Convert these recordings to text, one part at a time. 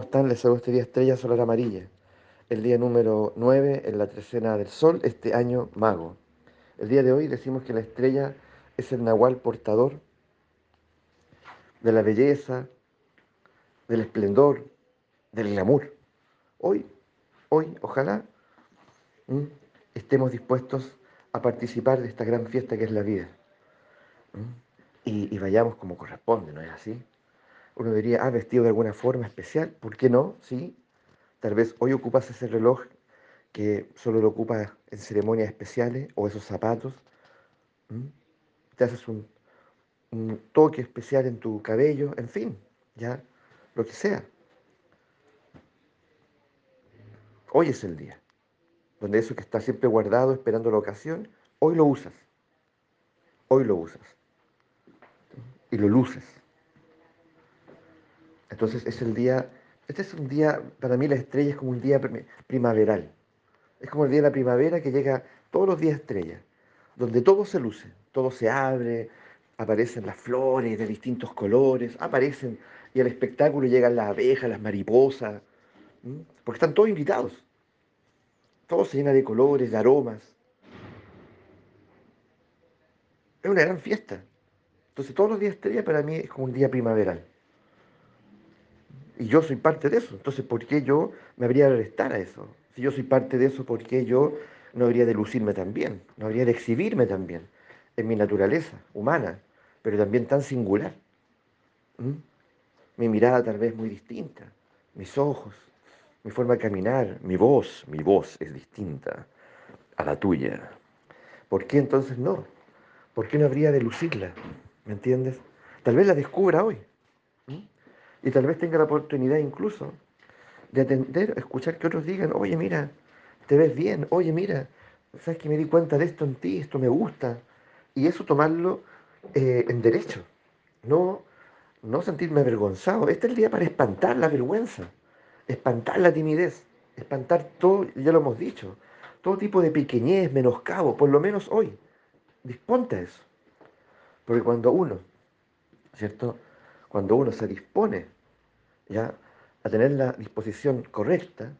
¿Cómo están? Les saludo este día Estrella Solar Amarilla. El día número 9 en la trecena del Sol, este año mago. El día de hoy decimos que la estrella es el nahual portador de la belleza, del esplendor, del glamour. Hoy, hoy, ojalá estemos dispuestos a participar de esta gran fiesta que es la vida. Y, y vayamos como corresponde, ¿no es así? Uno diría, ah, vestido de alguna forma especial, ¿por qué no? Sí, tal vez hoy ocupas ese reloj que solo lo ocupas en ceremonias especiales o esos zapatos. Te haces un, toque especial en tu cabello, en fin, ya, lo que sea. Hoy es el día, donde eso que está siempre guardado esperando la ocasión, hoy lo usas. Hoy lo usas. Y lo luces. Entonces es el día, este es un día, para mí la estrella es como un día primaveral. Es como el día de la primavera que llega todos los días estrella, donde todo se luce, todo se abre, aparecen las flores de distintos colores, aparecen y al espectáculo llegan las abejas, las mariposas, porque están todos invitados. Todo se llena de colores, de aromas. Es una gran fiesta. Entonces todos los días estrella para mí es como un día primaveral. Y yo soy parte de eso. Entonces, ¿por qué yo me habría de prestar a eso? Si yo soy parte de eso, ¿por qué yo no habría de lucirme también? No habría de exhibirme también en mi naturaleza humana, pero también tan singular. ¿Mm? Mi mirada tal vez muy distinta, mis ojos, mi forma de caminar, mi voz, mi voz es distinta a la tuya. ¿Por qué entonces no? ¿Por qué no habría de lucirla? ¿Me entiendes? Tal vez la descubra hoy. Y tal vez tenga la oportunidad incluso de atender, escuchar que otros digan, oye, mira, te ves bien, oye, mira, sabes que me di cuenta de esto en ti, esto me gusta. Y eso tomarlo eh, en derecho, no, no sentirme avergonzado. Este es el día para espantar la vergüenza, espantar la timidez, espantar todo, ya lo hemos dicho, todo tipo de pequeñez, menoscabo, por lo menos hoy. Disponte a eso. Porque cuando uno, ¿cierto? Cuando uno se dispone ya a tener la disposición correcta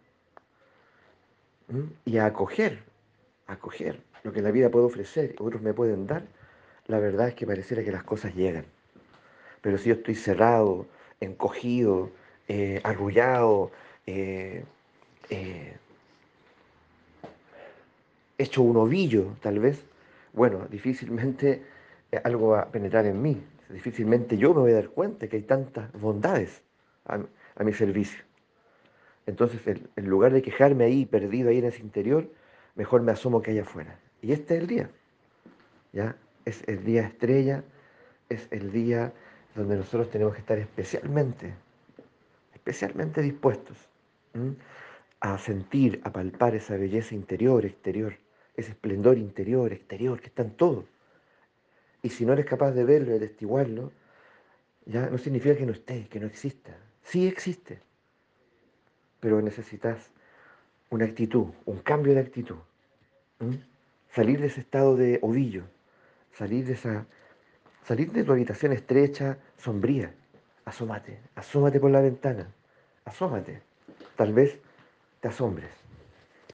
y a acoger, acoger lo que la vida puede ofrecer y otros me pueden dar, la verdad es que pareciera que las cosas llegan. Pero si yo estoy cerrado, encogido, eh, arrullado, eh, eh, hecho un ovillo tal vez, bueno, difícilmente algo va a penetrar en mí, difícilmente yo me voy a dar cuenta que hay tantas bondades a, mi servicio. Entonces, en, lugar de quejarme ahí, perdido ahí en ese interior, mejor me asomo que hay afuera. Y este es el día. ¿ya? Es el día estrella, es el día donde nosotros tenemos que estar especialmente, especialmente dispuestos a sentir, a palpar esa belleza interior, exterior, ese esplendor interior, exterior, que está en todo. Y si no eres capaz de verlo, de testiguarlo, ya no significa que no esté, que no exista. Sí existe. Pero necesitas una actitud, un cambio de actitud. Salir de ese estado de ovillo, salir de esa, salir de tu habitación estrecha, sombría. Asómate, asómate por la ventana, asómate. Tal vez te asombres.